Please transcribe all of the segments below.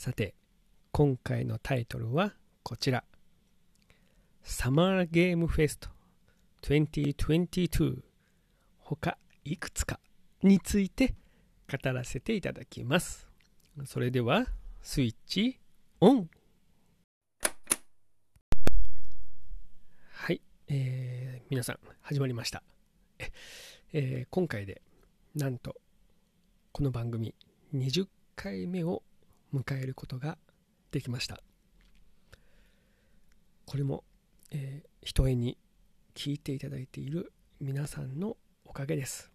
さて今回のタイトルはこちら。サマーゲームフェスト2022他いくつかについて語らせていただきます。それではスイッチオン。はい、えー、皆さん始まりました。え、ー、今回でなんとこの番組20回目を迎えることができましたこれもえー、ひとえに聞いていただいている皆さんのおかげです。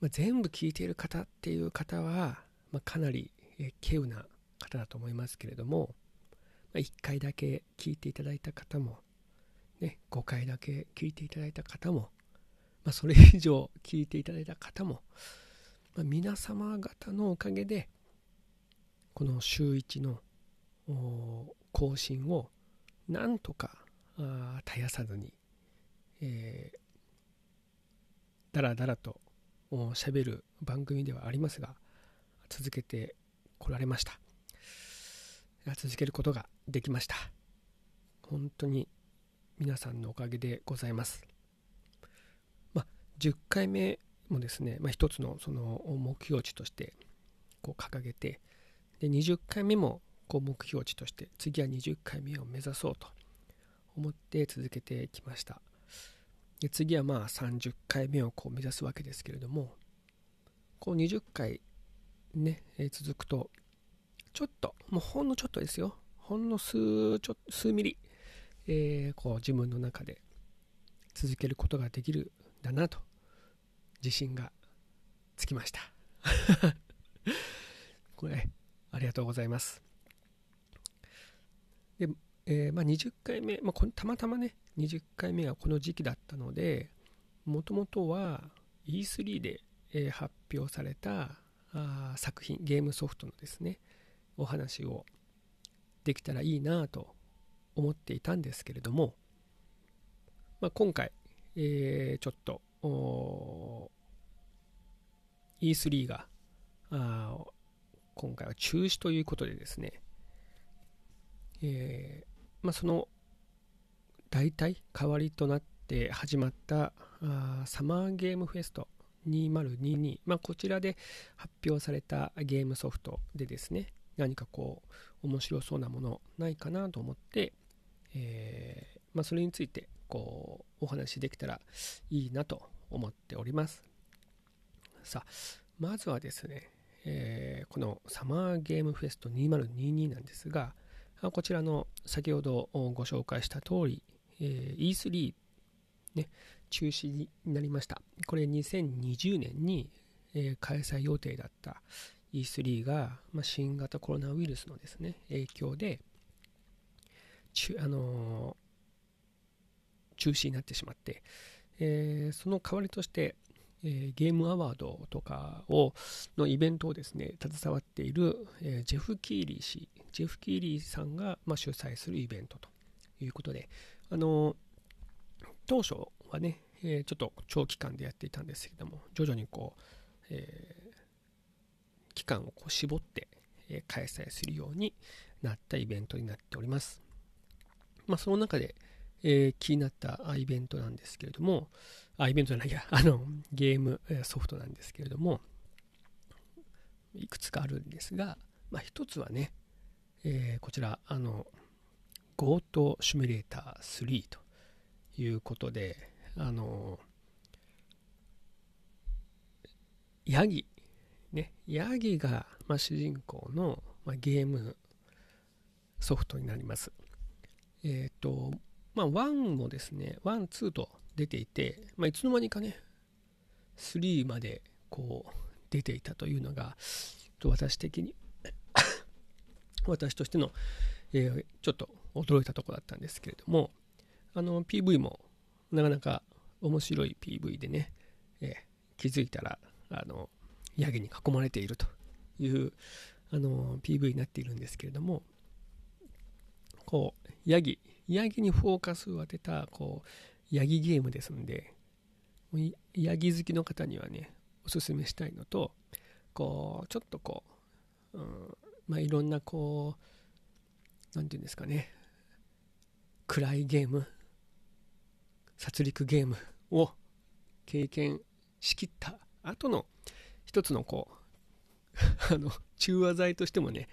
まあ、全部聞いている方っていう方は、まあ、かなり、えー、稀有な方だと思いますけれども、まあ、1回だけ聞いていただいた方も、ね、5回だけ聞いていただいた方も、まあ、それ以上聞いていただいた方も、まあ、皆様方のおかげでこの週1の更新をなんとか絶やさずに、えー、だらだらとしゃべる番組ではありますが続けてこられました。続けることができました。本当に皆さんのおかげでございます。まあ10回目もですね、まあ、一つのその目標値としてこう掲げてで20回目もこう目標値として次は20回目を目指そうと思って続けてきました。で次はまあ30回目をこう目指すわけですけれどもこう20回ね、え、続くとちょっともうほんのちょっとですよ。ほんの数ちょ数ミリ、えー、こう自分の中で続けることができるんだなと自信がつきました。これありがとうございます。で、えー、まあ、20回目、まあ、たまたまね、20回目がこの時期だったので、もともとは E3 で、えー、発表されたあ作品、ゲームソフトのですね、お話をできたらいいなと思っていたんですけれども、まあ、今回、えー、ちょっと E3 があ今回は中止ということでですね、えー、まあ、その代替代わりとなって始まったあサマーゲームフェスト2022、まあ、こちらで発表されたゲームソフトでですね何かこう面白そうなものないかなと思って、えー、まあ、それについてこうお話できたらいいなと思っております。さあまずはですね、えー、このサマーゲームフェスト2022なんですがこちらの先ほどご紹介した通り、えー、E3、ね、中止になりました。これ2020年に、えー、開催予定だった E3 が、まあ、新型コロナウイルスのですね、影響で、あのー、中止になってしまって、えー、その代わりとして、え、ゲームアワードとかをのイベントをですね携わっている、え、ジェフ・キーリー氏ジェフ・キーリーさんが、ま、主催するイベントということであの当初はね、え、ちょっと長期間でやっていたんですけども徐々にこう、えー、期間をこう絞って、え、開催するようになったイベントになっております、まあ、その中で、えー、気になったイベントなんですけれども、あ、イベントじゃないや、あの、ゲームソフトなんですけれども、いくつかあるんですが、まあ、一つはね、えー、こちら、あの、ゴートシミュレーター3ということで、あの、ヤギ、ね、ヤギが、まあ、主人公の、まあ、ゲームソフトになります。えっ、ー、と、まあ、1もですね、1、2と出ていて、まあ、いつの間にかね、3までこう出ていたというのが、私的に 私としての、えー、ちょっと驚いたところだったんですけれども、あの PV もなかなか面白い PV でね、えー、気づいたら、あの、ヤギに囲まれているという、あの、PV になっているんですけれども、こう、ヤギ、ヤギにフォーカスを当てた、こう、ヤギゲームですんで、ヤギ好きの方にはね、おすすめしたいのと、こう、ちょっとこう、うん、まあ、いろんなこう、なんていうんですかね、暗いゲーム、殺戮ゲームを経験しきった後の一つのこう あの中和剤としてもね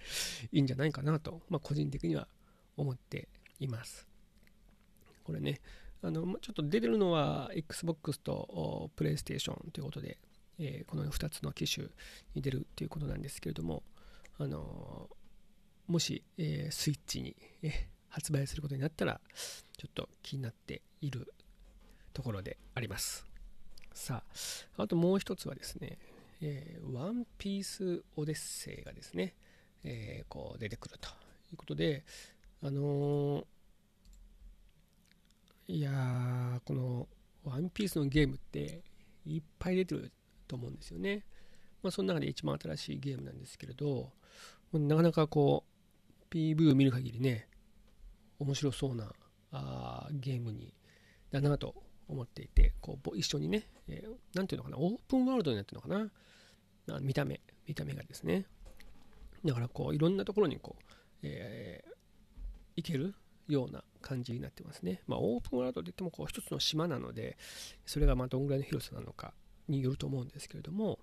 いいんじゃないかなと、まあ、個人的には思っていますこれねあのちょっと出てるのは XBOX と PlayStation ということで、えー、この2つの機種に出るということなんですけれどもあのもし、えー、スイッチに、え発売することになったらちょっと気になっているところであります。さあ、あともう一つはですね、えー、ワンピースオデッセイがですね、えー、こう出てくるということで、あのー、いやー、このワンピースのゲームっていっぱい出てると思うんですよね。まあ、その中で一番新しいゲームなんですけれど、なかなかこう、PV を見る限りね、面白そうなあーゲームにだなと思っていて、こう一緒にね、えー、なんていうのかな、オープンワールドになってるのかな、見た目、見た目がですね。だからこういろんなところにこう、えー、行けるような感じになってますね。まあ、オープンワールドといってもこう一つの島なので、それがまどんぐらいの広さなのかによると思うんですけれども、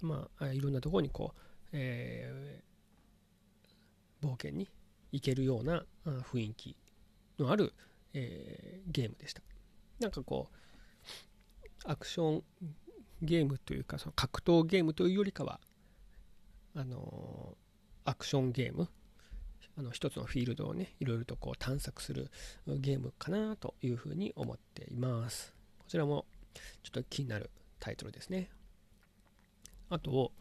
まあ、いろんなところにこう、えー、冒険に行けるような雰囲気のある、えー、ゲームでした。なんかこうアクションゲームというかその格闘ゲームというよりかはあのアクションゲームあの一つのフィールドをねいろいろとこう探索するゲームかなというふうに思っています。こちらもちょっと気になるタイトルですね。あと、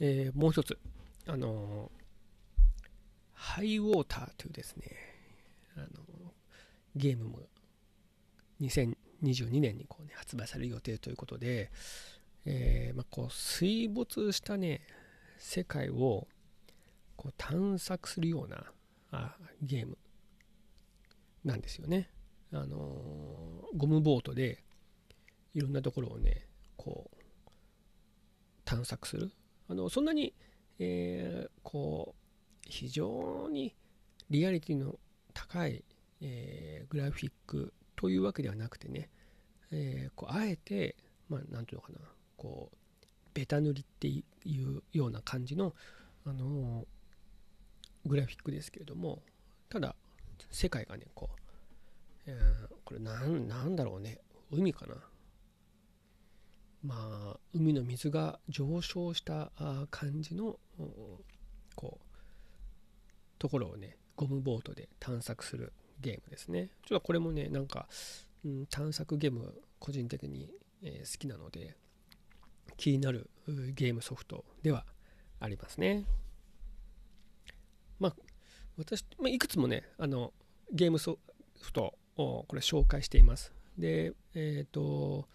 えー、もう一つあのハイウォーターというですねあのゲームも2022年にこう、ね、発売される予定ということで、えー、まあ、こう水没したね世界をこう探索するようなあゲームなんですよね。あの、ゴムボートでいろんなところをねこう探索するあのそんなに、えー、こう非常にリアリティの高い、えー、グラフィックというわけではなくてね、えー、こうあえて、まあ、なんていうのかな、こう、ベタ塗りっていうような感じの、あの、グラフィックですけれども、ただ、世界がね、こう、これなん、なんだろうね、海かな。まあ、海の水が上昇した感じの、こう、ところをね、ゴムボートで探索するゲームですね。ちょっとこれもね、なんか、うん、探索ゲーム、個人的に、えー、好きなので、気になるゲームソフトではありますね。私、まあ、いくつもね、あの、ゲームソフトをこれ紹介しています。で、えっ、ー、と、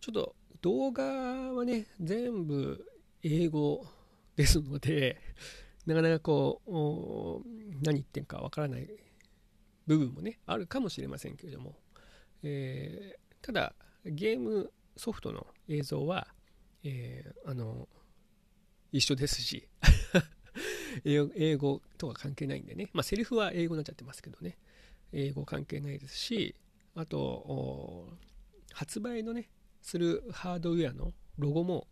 ちょっと動画はね、全部英語ですので、なかなかこう、何言ってんかわからない部分もね、あるかもしれませんけれども、えー、ただ、ゲームソフトの映像は、えー、あの、一緒ですし英語とは関係ないんでね、まあ、セリフは英語になっちゃってますけどね、英語関係ないですし、あと、発売のね、するハードウェアのロゴも、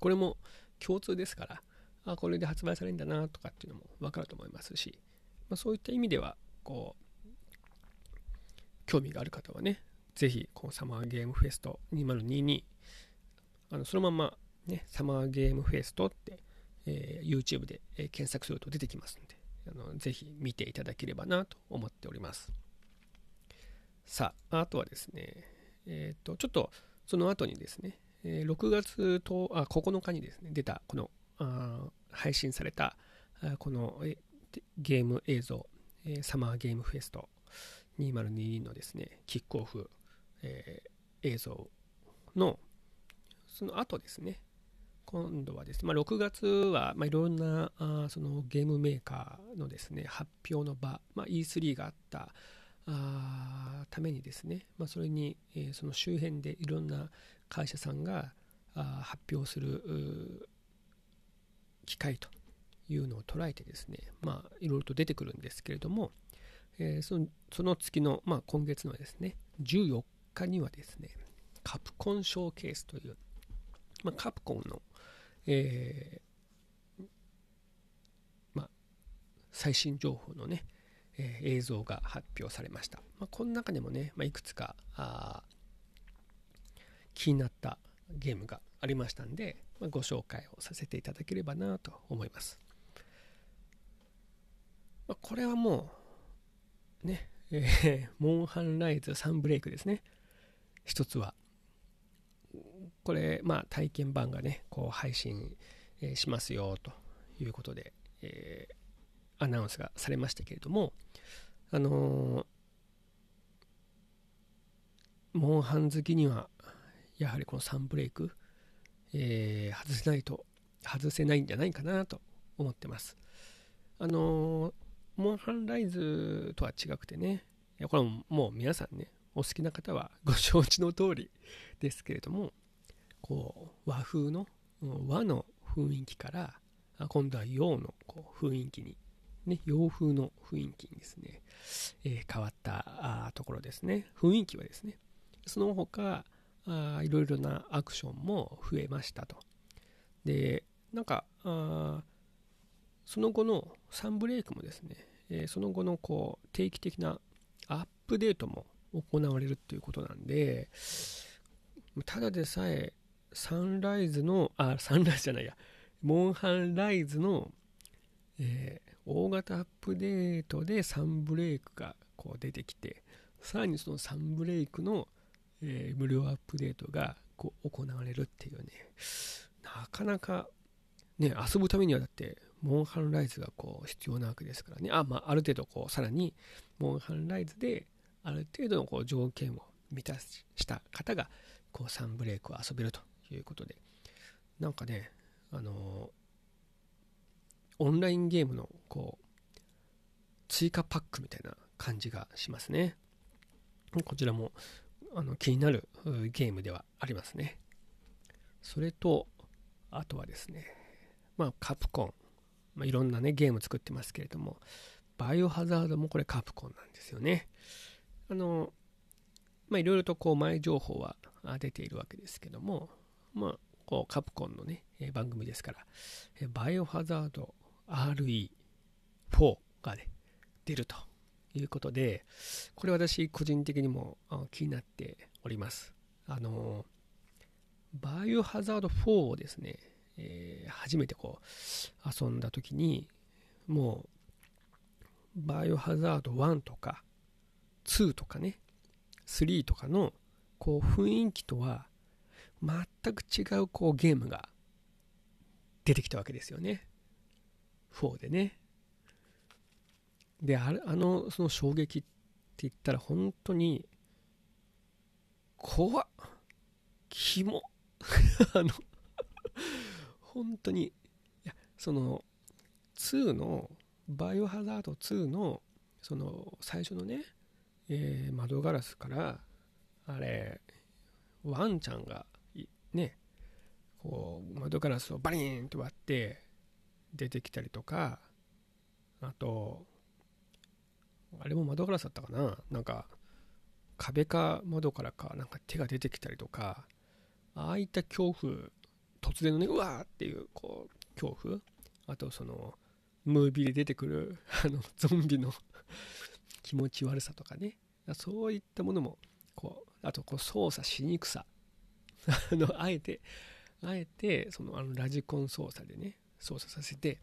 これも共通ですから、あこれで発売されるんだなとかっていうのも分かると思いますし、まあ、そういった意味ではこう興味がある方はねぜひこのサマーゲームフェスト2022あのそのままねサマーゲームフェストって、えー、YouTube で、検索すると出てきますのであのぜひ見ていただければなと思っております。さああとはですねえっ、とちょっとその後にですね、え6月とあ9日にですね出たこのあ配信されたあこのゲーム映像、えサマーゲームフェスト2022のですね、キックオフ、えー、映像のその後ですね、今度はですね、まあ、6月は、ま、いろんなあそのゲームメーカーのですね、発表の場、まあ、E3 があったあためにですね、まあ、それに、えー、その周辺でいろんな会社さんがあ発表する機会というのを捉えてですね、まあ、いろいろと出てくるんですけれども、えー、そのその月の、まあ、今月のですね、14日にはですね、カプコンショーケースという、まあ、カプコンの、えー、まあ、最新情報のね、えー、映像が発表されました。まあ、この中でもね、まあ、いくつか気になったゲームがありましたんで、まあ、ご紹介をさせていただければなと思います。まあ、これはもう、ね、えー、モンハンライズサンブレイクですね。一つは。これ、まあ、体験版がね、こう配信、え、しますよということで、えー、アナウンスがされましたけれども、あのー、モンハン好きには、やはりこのサンブレイク、えー、外せないと、外せないんじゃないかなと思ってます。あのー、モンハンライズとは違くてね、いやこれもう皆さんね、お好きな方はご承知の通りですけれども、こう和風の和の雰囲気から今度は洋のこう雰囲気に、ね、洋風の雰囲気にですね、えー、変わったところですね。雰囲気はですねその他あいろいろなアクションも増えましたと。でなんかあその後のサンブレイクもですね、えー、その後のこう定期的なアップデートも行われるっていうことなんでただでさえサンライズのあサンライズじゃないや。モンハンライズの、えー、大型アップデートでサンブレイクがこう出てきてさらにそのサンブレイクのえー、無料アップデートがこう行われるっていうね、なかなか、ね、遊ぶためにはだって、モンハンライズがこう必要なわけですからね、あ、まあ、ある程度こう、さらに、モンハンライズで、ある程度のこう条件を満たした方が、こう、サンブレイクを遊べるということで、なんかね、あのオンラインゲームの、こう、追加パックみたいな感じがしますね。こちらもあの気になるゲームではありますね。それと、あとはですね、まあ、カプコン、まあ、いろんなね、ゲーム作ってますけれども、バイオハザードもこれカプコンなんですよね。あの、まあ、いろいろとこう前情報は出ているわけですけども、まあ、こうカプコンのね、番組ですから、バイオハザード RE4 がね、出るということで、これ私個人的にも気になっております。あの、バイオハザード4をですね、えー、初めてこう遊んだ時に、もう、バイオハザード1とか2とかね、3とかのこう雰囲気とは全く違うこうゲームが出てきたわけですよね。4でね。でああのその衝撃って言ったら本当に怖っキモ あの本当にいやその2のバイオハザード2のその最初のね、えー、窓ガラスからあれワンちゃんがねこう窓ガラスをバリーンと割って出てきたりとかあとあれも窓ガラスだったかな？なんか壁か窓からかなんか手が出てきたりとかああいった恐怖突然のねうわーっていうこう恐怖？あとそのムービーで出てくるあのゾンビの気持ち悪さとかね。そういったものもこうあとこう操作しにくさ。あのあえてあえてそのあのラジコン操作でね操作させて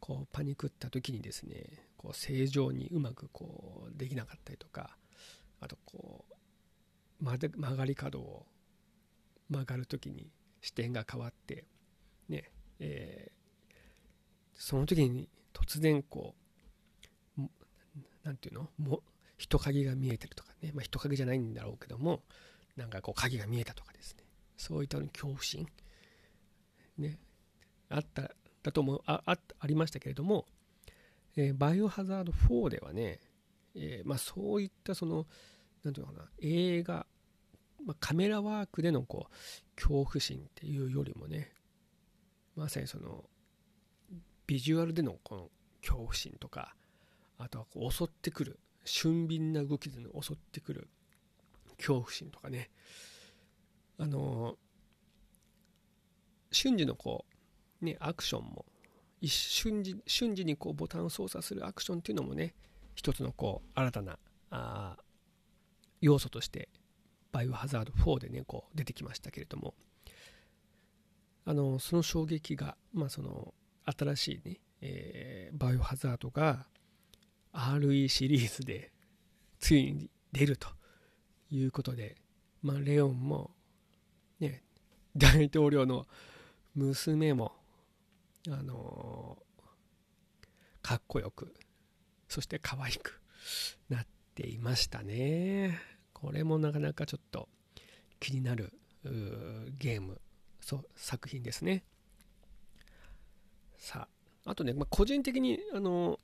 こうパニクった時にですねこう正常にうまくこうできなかったりとかあとこう曲がり角を曲がる時に視点が変わってねえ、その時に突然こう何て言うの？も人影が見えてるとかね、まあ、人影じゃないんだろうけどもなんかこう影が見えたとかですね。そういった恐怖心。ね。あっただと思う。ああありましたけれども、えー、バイオハザード4ではね、えー、まあ、そういったその何て言うのかな。映画、まあ、カメラワークでのこう恐怖心っていうよりもねまさにそのビジュアルでのこの恐怖心とかあとはこう襲ってくる俊敏な動きでの襲ってくる恐怖心とかね。あの瞬時のこうねアクションも一瞬時瞬時にこうボタンを操作するアクションっていうのもね一つのこう新たなあ要素としてバイオハザード4でねこう出てきましたけれども。あのその衝撃がまあその新しいね、えー、バイオハザードが RE シリーズでついに出るということで、まあ、レオンも、ね、大統領の娘も、あのー、かっこよく、そして可愛くなっていましたね。これもなかなかちょっと気になるゲーム、そう作品ですね。さあ、あとね、まあ、個人的に、あの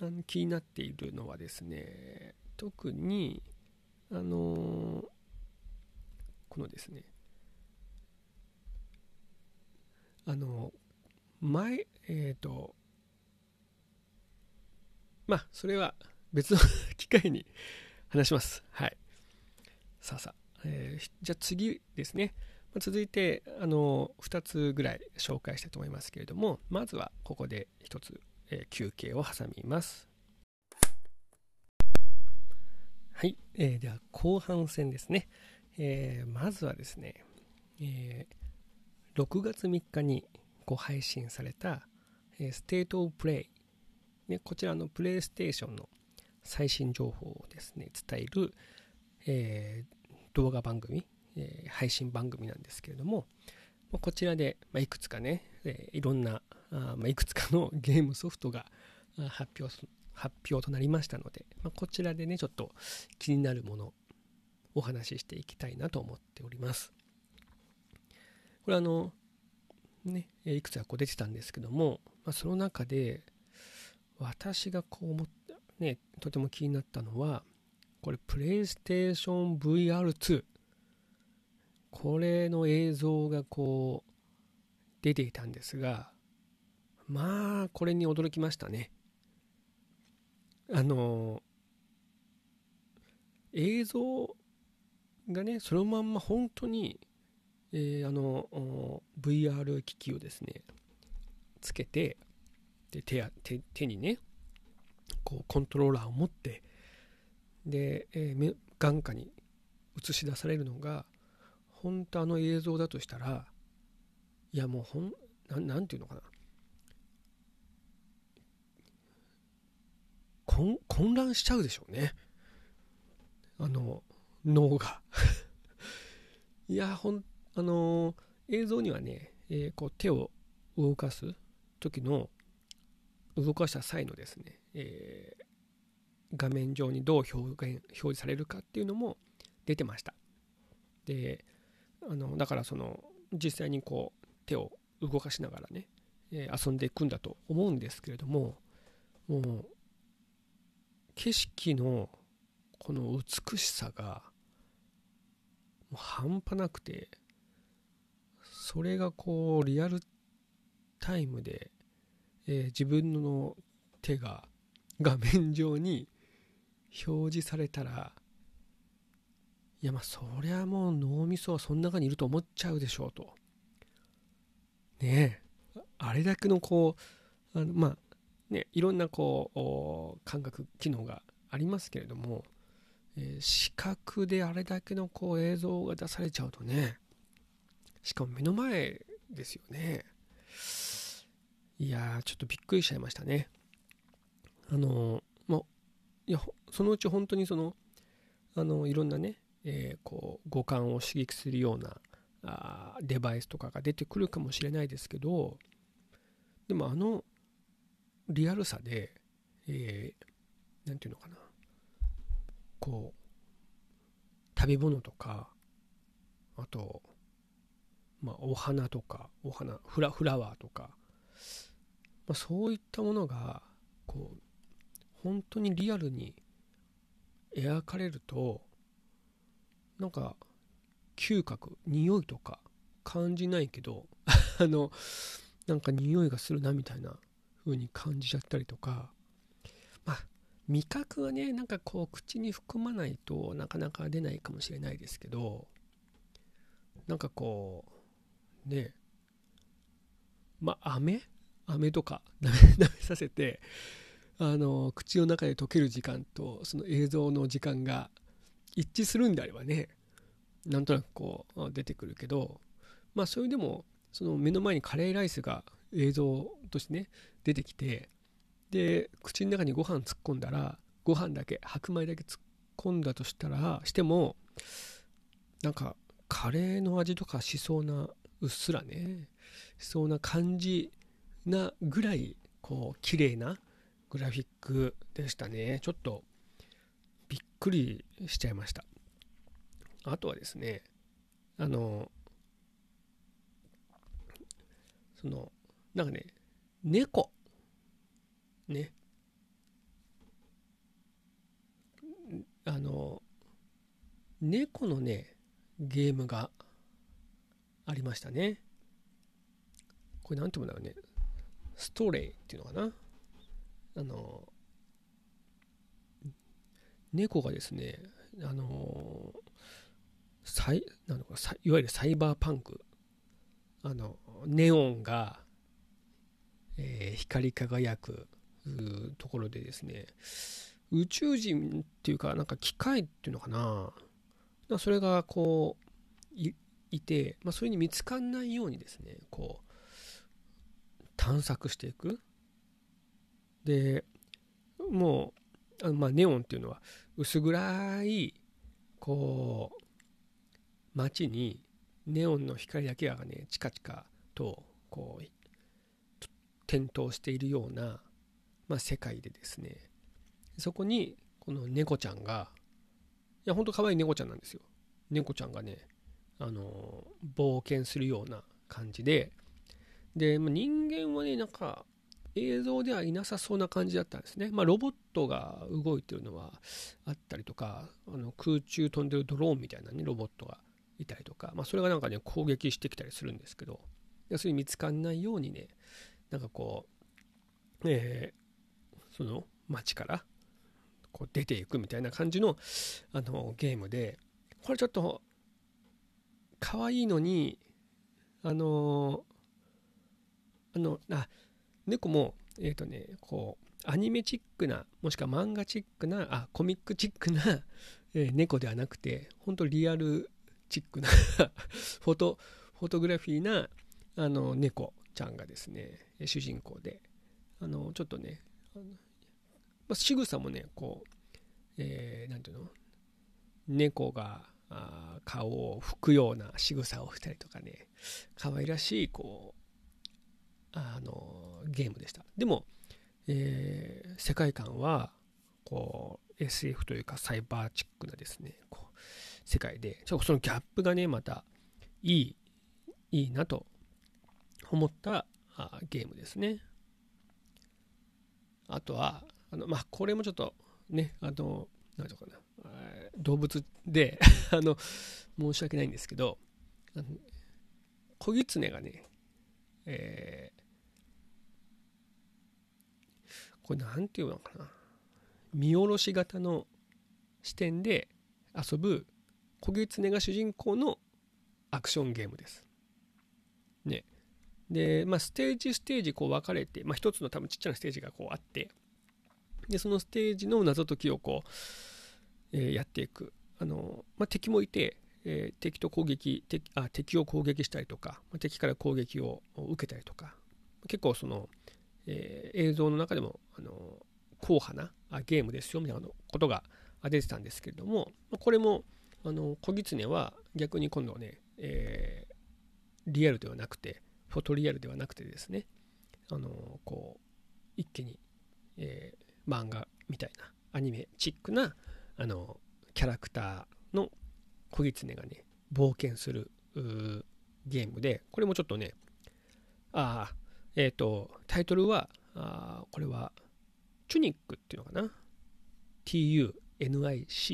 あの気になっているのはですね、特に、あのこのですね、あの前、えっ、ー、と、まあ、それは別の機会に話します。はい。さあさあ、えー、じゃあ次ですね。続いて、あの、2つぐらい紹介したいと思いますけれども、まずはここで1つ、えー、休憩を挟みます。はい、えー、では後半戦ですね。えー、まずはですね、えー、6月3日にご配信された、えー、 State of Play、ね、こちらのプレイステーションの最新情報をですね、伝える、えー、動画番組、えー、配信番組なんですけれども、こちらで、まあ、いくつかね、えー、いろんなあ、まあ、いくつかの ゲームソフトが発表発表となりましたので、まあ、こちらでねちょっと気になるものお話ししていきたいなと思っております。これあのねいくつかこう出てたんですけども、まあ、その中で私がこう思ったねとても気になったのはこれプレイステーション VR2 これの映像がこう出ていたんですがまあこれに驚きましたね。あの映像がねそのまんま本当に、えー、あの VR 機器をですねつけてで手や手手にねこうコントローラーを持ってで、えー、眼下に映し出されるのが本当あの映像だとしたらいやもうほんななんていうのかな。混乱しちゃうでしょうね。あの脳が。いやほんあの映像にはね、えー、こう手を動かす時の動かした際のですね、えー、画面上にどう表現表示されるかっていうのも出てました。であのだからその実際にこう手を動かしながらね、えー、遊んでいくんだと思うんですけれどももう景色のこの美しさがもう半端なくてそれがこうリアルタイムで、えー、自分の手が画面上に表示されたらいやまあそりゃもう脳みそはその中にいると思っちゃうでしょうと。ねえ。あれだけのこうあのまあね、いろんなこう感覚機能がありますけれども、えー、視覚であれだけのこう映像が出されちゃうとねしかも目の前ですよね。いやーちょっとびっくりしちゃいましたね。あのまいやそのうち本当にそのあのいろんなね、えー、こう五感を刺激するようなあデバイスとかが出てくるかもしれないですけどでもあのリアルさで、えー、なんていうのかな。こう食べ物とかあとまあお花とかお花フラフラワーとか、まあ、そういったものがこう本当にリアルに描かれるとなんか嗅覚匂いとか感じないけど あのなんか匂いがするなみたいな風に感じちゃったりとか。まあ味覚はねなんかこう口に含まないとなかなか出ないかもしれないですけど。なんかこうね。まあ飴？飴とか 舐めさせてあの口の中で溶ける時間とその映像の時間が一致するんであればねなんとなくこう出てくるけど。まあそれでもその目の前にカレーライスが映像としてね出てきてで口の中にご飯突っ込んだらご飯だけ白米だけ突っ込んだとしたらしてもなんかカレーの味とかしそうなうっすらねしそうな感じなぐらいこう綺麗なグラフィックでしたね。ちょっとびっくりしちゃいました。あとはですねあのそのなんかね猫。ね。あの猫のねゲームがありましたね。これ何て言うんだろうね。ストレイっていうのかな。あの猫がですねあのサイなのかいわゆるサイバーパンク。あのネオンが、えー、光り輝くところでですね宇宙人っていうかなんか機械っていうのかな。それがこういて、まあ、それに見つかんないようにですねこう探索していく。でもうあのまあネオンっていうのは薄暗いこう街にネオンの光だけがねチカチカとこう点灯しているような、まあ、世界でですね。そこにこの猫ちゃんがいやほんと可愛い猫ちゃんなんですよ。猫ちゃんがねあの冒険するような感じで。で、まあ、人間はねなんか映像ではいなさそうな感じだったんですね。まあ、ロボットが動いてるのはあったりとか、あの空中飛んでるドローンみたいなね、ロボットがいたりとか、まあ、それがなんかね、攻撃してきたりするんですけど、要するに見つかんないようにね、なんかこう、えー、その街からこう出ていくみたいな感じのあのゲームで、これちょっと可愛いのに、あのあの、あ、猫も、えっ、ー、とね、こう、アニメチックな、もしくは漫画チックな、あ、コミックチックな、えー、猫ではなくて、本当リアルチックな フォト、フォトグラフィーな、あの、猫ちゃんがですね、主人公で、あの、ちょっとね、まあ、仕草もね、こう、えー、ていうの？猫があ顔を拭くような仕草をしたりとかね、可愛らしい、こう、あのゲームでした。でも、えー、世界観はこう SF というかサイバーチックなですねこう世界でちょっとそのギャップがねまたいいいいなと思ったあゲームですね。あとはあのまあこれもちょっとねあの何ていうかな動物で あの申し訳ないんですけど子狐がね、えーこれ何て言うのかな見下ろし型の視点で遊ぶ小狐が主人公のアクションゲームです。ね。で、まあ、ステージステージこう分かれて、まあ、一つの多分ちっちゃなステージがこうあって、で、そのステージの謎解きをこう、えー、やっていく。あの、まあ、敵もいて、えー、敵と攻撃敵あ、敵を攻撃したりとか、まあ、敵から攻撃を受けたりとか、結構その、えー、映像の中でも、あの硬派なあゲームですよみたいなことが出てたんですけれどもまこれもあの小狐は逆に今度はね、えー、リアルではなくてフォトリアルではなくてですねあのこう一気に、えー、漫画みたいなアニメチックなあのキャラクターの小狐がね冒険するゲームでこれもちょっとねあえっ、ー、とタイトルはあこれはチュニックっていうのかな？TUNIC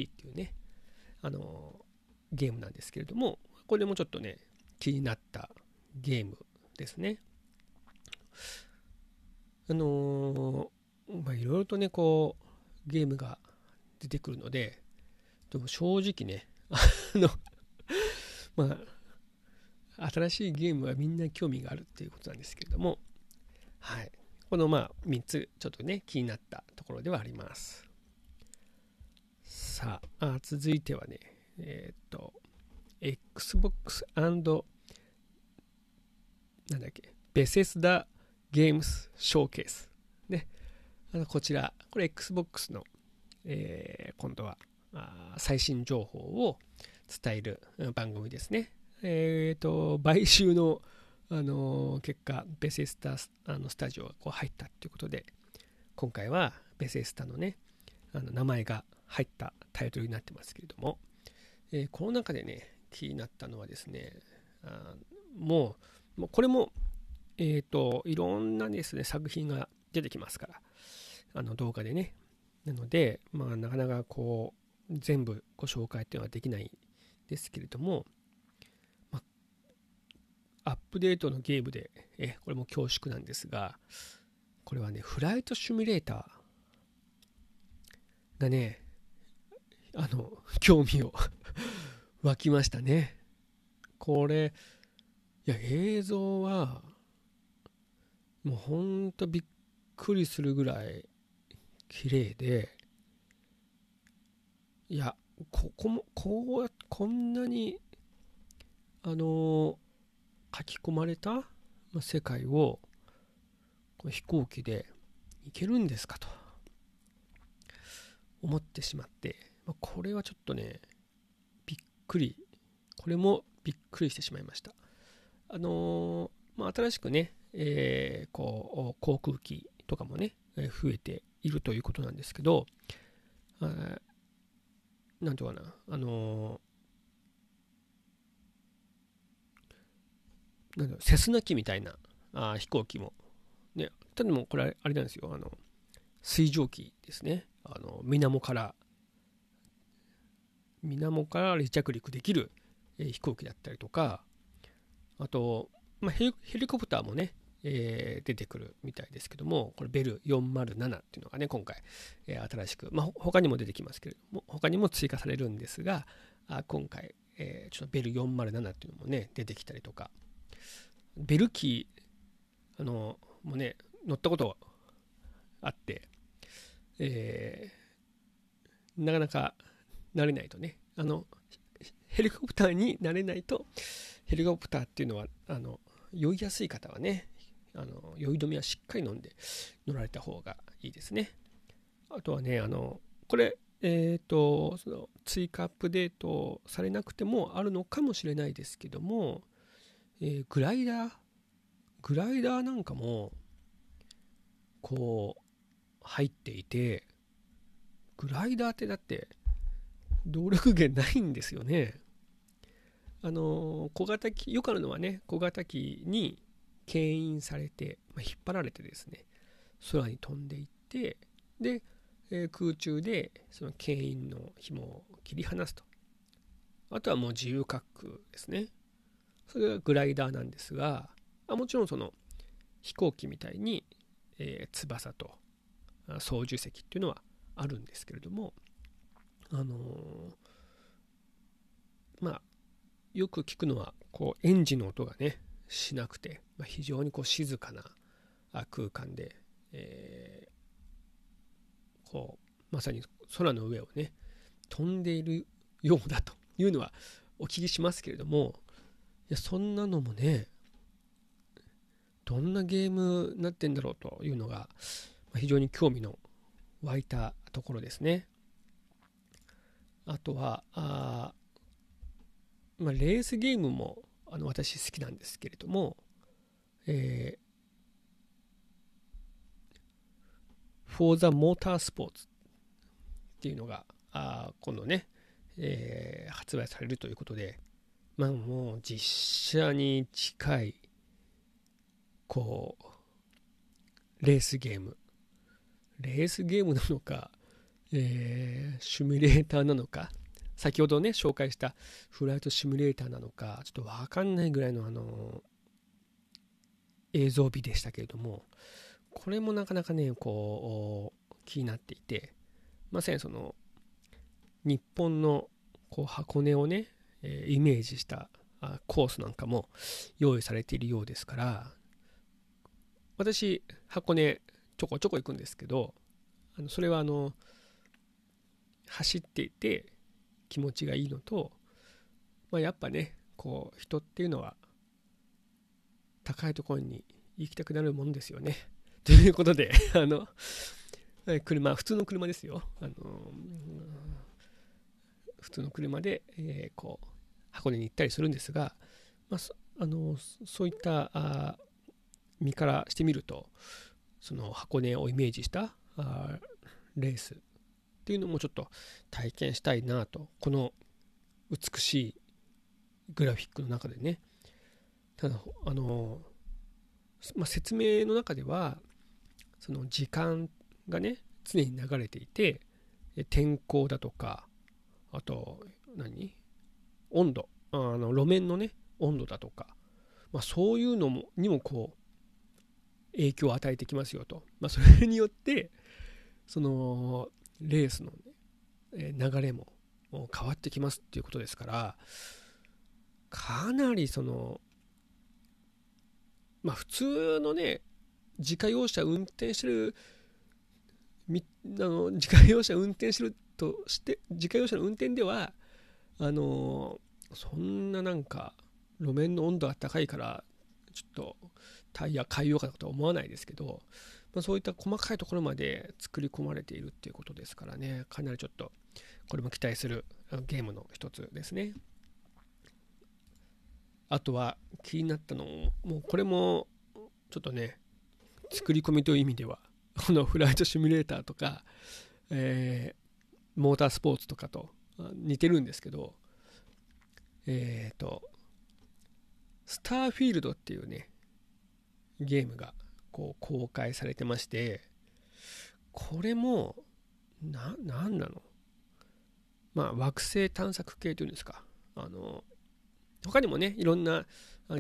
っていうねあのゲームなんですけれどもこれもちょっとね気になったゲームですね。あのー、まあいろいろとねこうゲームが出てくるのででも正直ね あのまあ新しいゲームはみんな興味があるっていうことなんですけれどもはいこのまあ3つちょっとね気になったところではありますさああ続いてはねえー、っと Xbox なんだっけベセスダゲームスショーケース。こちら、これ Xbox の、えー、今度は最新情報を伝える番組ですね。えっ、ー、と、買収の、あの結果、ベセスタあのスタジオがこう入ったっていうことで、今回はベセスタのね、あの名前が入ったタイトルになってますけれども、えー、この中でね、気になったのはですね、あもう、もうこれもえっ、と、いろんなですね、作品が出てきますから、あの動画でね。なので、まあ、なかなかこう、全部ご紹介っていうのはできないですけれども、まあ、アップデートのゲームで、え、これも恐縮なんですが、これはね、フライトシミュレーターがね、あの、興味を 湧きましたね。これ、いや、映像は、もうほんとびっくりするぐらい綺麗でいやここもこうこんなにあの書き込まれた世界を飛行機で行けるんですかと思ってしまってまこれはちょっとねびっくり。これもびっくりしてしまいました。あのー、まあ、新しくねえー、こう航空機とかもね増えているということなんですけど何て言うかなあのー、なんだろうセスナ機みたいなあ飛行機も。ねただもこれあれなんですよあの水蒸気ですね。あの水面から水面から離着陸できる、えー、飛行機だったりとかあと、まあ、ヘリコプターもねえー、出てくるみたいですけども、これベル407っていうのがね、今回、えー、新しく、まあ、他にも出てきますけれども、他にも追加されるんですが、あ今回、えー、ちょっとベル407っていうのもね、出てきたりとか、ベルキー、あの、もうね、乗ったことあって、えー、なかなか慣れないとね、あの、ヘリコプターになれないと、ヘリコプターっていうのは、あの、酔いやすい方はね、あの酔い止めはしっかり飲んで乗られた方がいいですね。あとはね、あのこれ、えっ、ー、と、その追加アップデートされなくてもあるのかもしれないですけども、えー、グライダー、グライダーなんかも、こう、入っていて、グライダーってだって、動力源ないんですよね。あの小型機、よくあるのはね、小型機に牽引されて、まあ、引っ張られてですね空に飛んでいってで、えー、空中でその牽引の紐を切り離すと。あとはもう自由滑空ですね。それがグライダーなんですがあもちろんその飛行機みたいに、えー、翼と操縦席っていうのはあるんですけれどもあのー、まあよく聞くのはこうエンジンの音がねしなくて、まあ、非常にこう静かな空間で、えー、こうまさに空の上をね飛んでいるようだというのはお聞きしますけれどもいやそんなのもねどんなゲームになってんだろうというのが非常に興味の湧いたところですね。あとはあ、まあ、レースゲームもあの私好きなんですけれども、えー For the Motorsports っていうのがあ今度ね、えー、発売されるということで、まあもう実写に近い、こう、レースゲーム。レースゲームなのか、えー、シミュレーターなのか、先ほどね、紹介したフライトシミュレーターなのか、ちょっとわかんないぐらいのあの、映像美でしたけれども、これもなかなかね、こう、気になっていて、まさにその、日本のこう箱根をね、えイメージしたコースなんかも用意されているようですから私箱根ちょこちょこ行くんですけどあのそれはあの走っていて気持ちがいいのと、まあ、やっぱねこう人っていうのは高いところに行きたくなるもんですよね。ということで あの車普通の車ですよ。あの普通の車で、えー、こう箱根に行ったりするんですが、まあ、あのそういったあ身からしてみるとその箱根をイメージしたあレースっていうのもちょっと体験したいなと。この美しいグラフィックの中でね。ただあの、まあ、説明の中ではその時間がね常に流れていて天候だとかあと何？温度。あの路面のね温度だとか、まあ、そういうのもにもこう影響を与えてきますよと、まあ、それによってそのレースの、ね、流れも変わってきますっていうことですからかなりそのまあ普通のね自家用車運転してるみあの自家用車運転してるとして自家用車の運転ではあのそんななんか路面の温度が高いからちょっとタイヤ変えようかなとは思わないですけど、まあ、そういった細かいところまで作り込まれているっていうことですからね。かなりちょっとこれも期待するゲームの一つですね。あとは気になったのもうこれもちょっとね作り込みという意味では このフライトシミュレーターとか、えー、モータースポーツとかと似てるんですけど、えっ、ー、と、スターフィールドっていうね、ゲームがこう公開されてまして、これも、な、ななの？まあ、惑星探索系というんですか。あの、他にもね、いろんな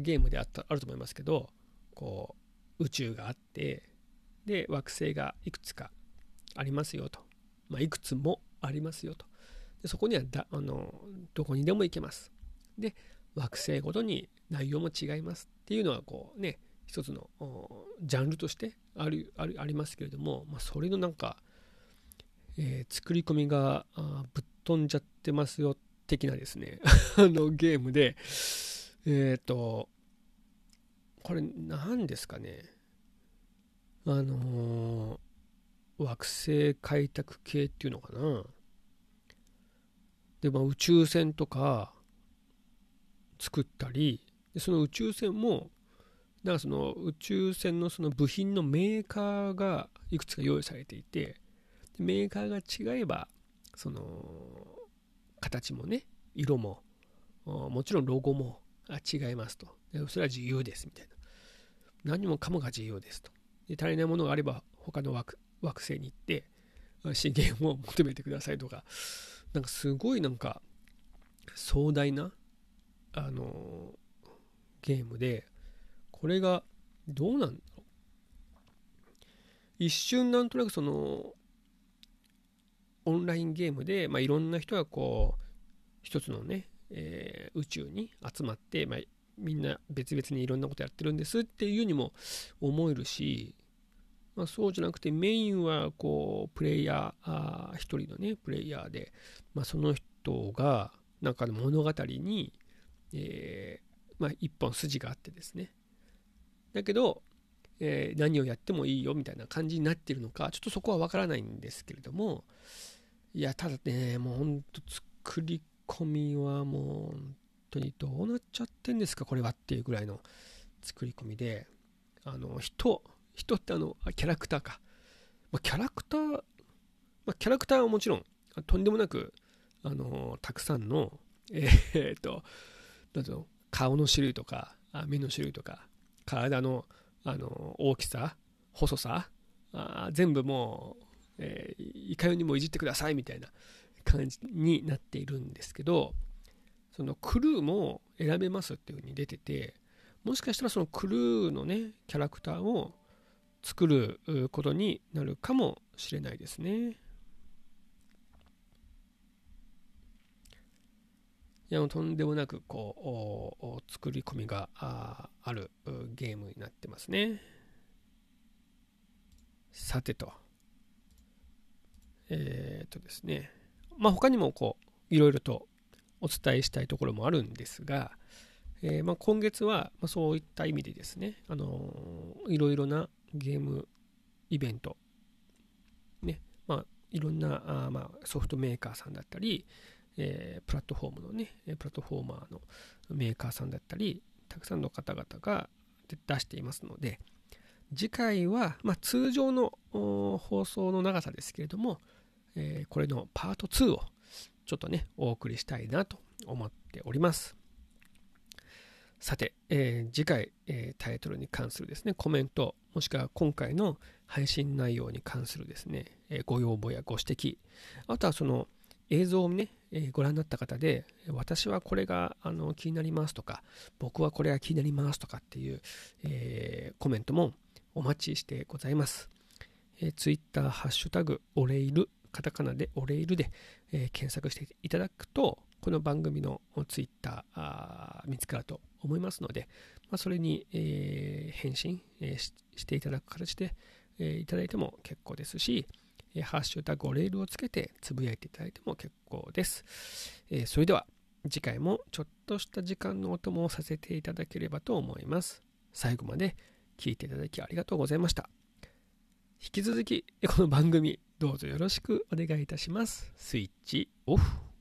ゲームであったあると思いますけど、こう、宇宙があって、で、惑星がいくつかありますよと。まあ、いくつもありますよと。でそこにはだあのどこにでも行けます。で、惑星ごとに内容も違いますっていうのはこうね、一つのジャンルとしてあるあるありますけれども、まあ、それのなんか、えー、作り込みがぶっ飛んじゃってますよ的なですね あのゲームでえっ、ー、とこれ何ですかねあのー、惑星開拓系っていうのかな。で、まあ、宇宙船とか作ったりその宇宙船もだからその宇宙船のその部品のメーカーがいくつか用意されていてメーカーが違えばその形もね色ももちろんロゴも違いますと。それは自由ですみたいな。何もかもが自由ですと。で足りないものがあれば他の惑惑星に行って資源を求めてくださいとか。なんかすごいなんか壮大なあのゲームでこれがどうなんだろう。一瞬なんとなくそのオンラインゲームで、まあ、いろんな人がこう一つのね、えー、宇宙に集まって、まあ、みんな別々にいろんなことやってるんですっていうにも思えるしまあ、そうじゃなくてメインはこうプレイヤー一人のねプレイヤーで、まあ、その人がなんかの物語に、えー、まあ、一本筋があってですね。だけど、えー、何をやってもいいよみたいな感じになってるのかちょっとそこはわからないんですけれどもいやただねもうほんと作り込みはもう本当にどうなっちゃってんですかこれはっていうぐらいの作り込みであの人人ってあのキャラクターか。まあ、キャラクター、まあ、キャラクターはもちろん、とんでもなく、あの、たくさんの、えー、っと、なんうの、顔の種類とか、目の種類とか、体の、あの、大きさ、細さ、あ全部もう、えー、いかようにもいじってくださいみたいな感じになっているんですけど、そのクルーも選べますっていう風に出てて、もしかしたらそのクルーのね、キャラクターを作ることになるかもしれないですね。いやとんでもなくこう作り込みがあるゲームになってますね。さてと。えっ、ー、とですね。まあ他にもこういろいろとお伝えしたいところもあるんですが、えー、まあ、今月は、まそういった意味でですね、あのいろいろなゲームイベント、ね、まあ、いろんなあ、まあ、ソフトメーカーさんだったり、えー、プラットフォームのね、プラットフォーマーのメーカーさんだったり、たくさんの方々が出していますので、次回は、まあ、通常の放送の長さですけれども、えー、これのパート2をちょっとね、お送りしたいなと思っております。さて、えー、次回、えー、タイトルに関するですね、コメント、もしくは今回の配信内容に関するですね、え、ご要望やご指摘、あとはその映像をね、えご覧になった方で、私はこれがあの気になりますとか、僕はこれが気になりますとかっていう、えコメントもお待ちしてございます。えー、Twitter、ハッシュタグ、オレイル、カタカナでオレイルで、え検索していただくと、この番組の Twitter 見つかると思いますので、まあ、それに、えー、返信、えー、していただく形で、えー、いただいても結構ですし、え、ハッシュタグレールをつけてつぶやいていただいても結構です。え、それでは次回もちょっとした時間のお供をさせていただければと思います。最後まで聞いていただきありがとうございました。引き続きこの番組どうぞよろしくお願いいたします。スイッチオフ。